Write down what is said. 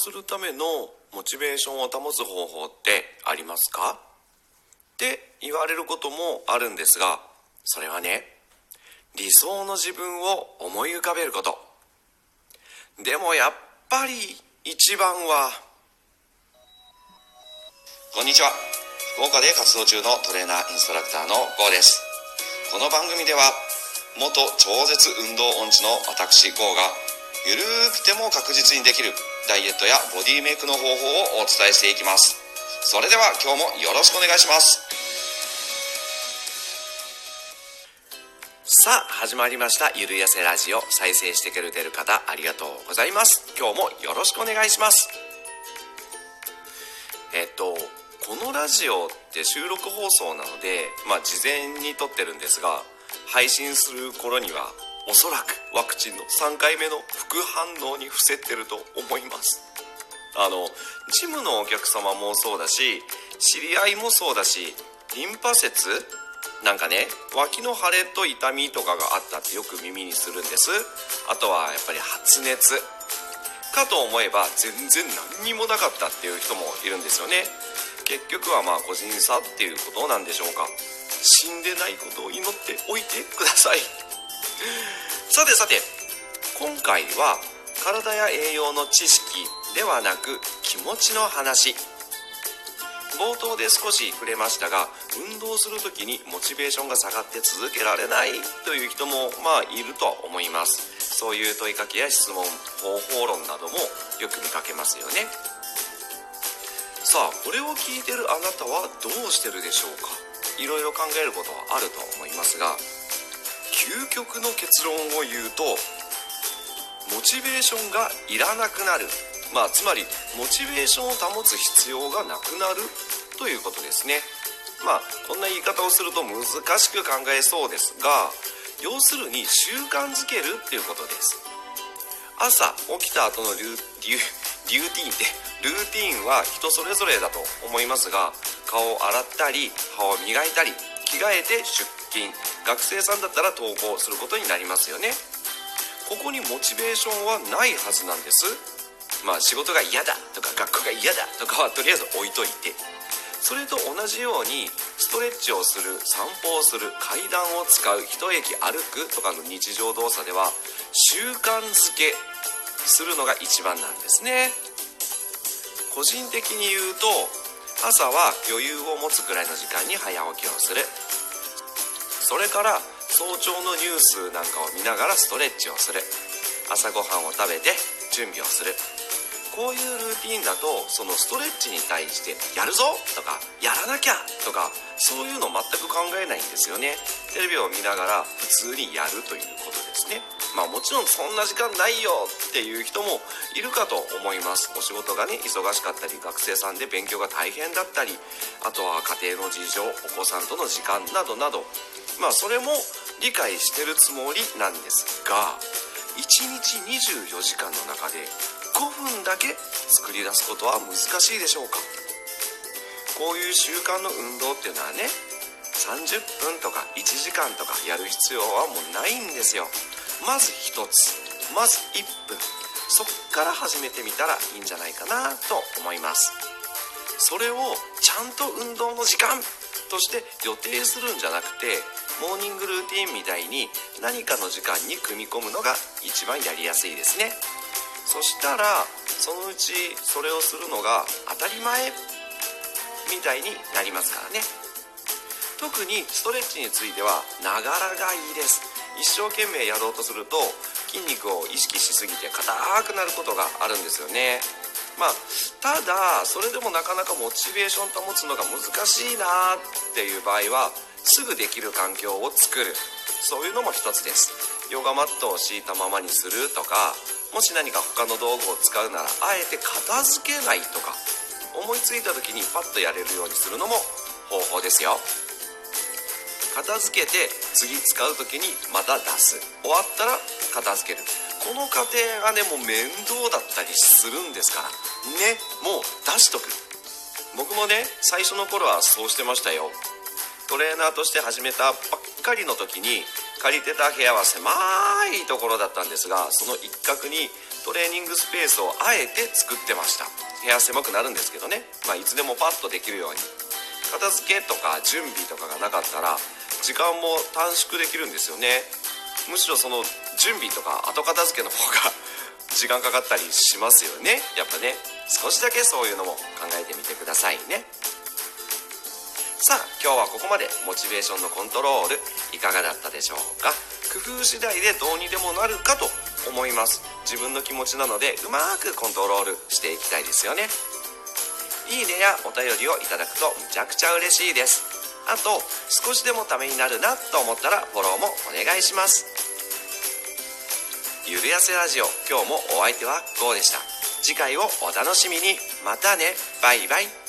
するためのモチベーションを保つ方法ってありますか？って言われることもあるんですがそれはね理想の自分を思い浮かべること。でもやっぱり一番はこんにちは。福岡で活動中のトレーナーインストラクターの GO です。この番組では元超絶運動音痴の私 GO がゆるーくても確実にできるダイエットやボディメイクの方法をお伝えしていきます。それでは今日もよろしくお願いします。さあ始まりました。ゆるやせラジオ再生してくれてる方ありがとうございます。今日もよろしくお願いします。えっとこのラジオって収録放送なのでまあ事前に撮ってるんですが配信する頃にはおそらくワクチンの3回目の副反応に伏せてると思います。あのジムのお客様もそうだし知り合いもそうだしリンパ節なんかね脇の腫れと痛みとかがあったってよく耳にするんです。あとはやっぱり発熱。かと思えば全然何にもなかったっていう人もいるんですよね。結局はまあ個人差っていうことなんでしょうか。死んでないことを祈っておいてください。さてさて今回は体や栄養の知識ではなく気持ちの話。冒頭で少し触れましたが運動する時にモチベーションが下がって続けられないという人もまあいると思います。そういう問いかけや質問方法論などもよく見かけますよね。さあこれを聞いてるあなたはどうしてるでしょうか？いろいろ考えることはあると思いますが究極の結論を言うとモチベーションがいらなくなる。まあつまりモチベーションを保つ必要がなくなる。ということですね。まあこんな言い方をすると難しく考えそうですが要するに習慣づけるっていうことです。朝起きた後のリュリュリューティンってルーティンは人それぞれだと思いますが顔を洗ったり歯を磨いたり着替えて出勤。学生さんだったら登校することになりますよね。ここにモチベーションはないはずなんです。まあ仕事が嫌だとか学校が嫌だとかはとりあえず置いといて。それと同じようにストレッチをする散歩をする階段を使う一駅歩くとかの日常動作では習慣づけするのが一番なんですね。個人的に言うと朝は余裕を持つくらいの時間に早起きをする。それから早朝のニュースなんかを見ながらストレッチをする。朝ごはんを食べて準備をする。こういうルーティンだとそのストレッチに対してやるぞ！とかやらなきゃ！とかそういうの全く考えないんですよね。テレビを見ながら普通にやるということですね。まあもちろんそんな時間ないよっていう人もいるかと思います。お仕事がね忙しかったり学生さんで勉強が大変だったりあとは家庭の事情お子さんとの時間などなど。まあそれも理解してるつもりなんですが1日24時間の中で5分だけ作り出すことは難しいでしょうか？こういう習慣の運動っていうのはね30分とか1時間とかやる必要はもうないんですよ。まず1つまず1分。そっから始めてみたらいいんじゃないかなと思います。それをちゃんと運動の時間として予定するんじゃなくてモーニングルーティンみたいに何かの時間に組み込むのが一番やりやすいですね。そしたらそのうちそれをするのが当たり前みたいになりますからね。特にストレッチについてはながらがいいです。一生懸命やろうとすると筋肉を意識しすぎて硬くなることがあるんですよね。まあただそれでもなかなかモチベーション保つのが難しいなっていう場合はすぐできる環境を作る。そういうのも一つです。ヨガマットを敷いたままにするとかもし何か他の道具を使うならあえて片付けないとか思いついた時にパッとやれるようにするのも方法ですよ。片付けて次使う時にまた出す。終わったら片付ける。この過程がねもう面倒だったりするんですから。ねもう出しとく。僕もね最初の頃はそうしてましたよ。トレーナーとして始めたばっかりの時に借りてた部屋は狭いところだったんですがその一角にトレーニングスペースをあえて作ってました。部屋狭くなるんですけどね、まあ、いつでもパッとできるように。片付けとか準備とかがなかったら時間も短縮できるんですよね。むしろその準備とか後片付けの方が 時間かかったりしますよね。やっぱね。少しだけそういうのも考えてみてくださいね。さあ今日はここまで。モチベーションのコントロールいかがだったでしょうか。工夫次第でどうにでもなるかと思います。自分の気持ちなのでうまくコントロールしていきたいですよね。いいねやお便りをいただくとむちゃくちゃ嬉しいです。あと少しでもためになるなと思ったらフォローもお願いします。ゆるやせラジオ今日もお相手は GO でした。次回をお楽しみに。またね。バイバイ。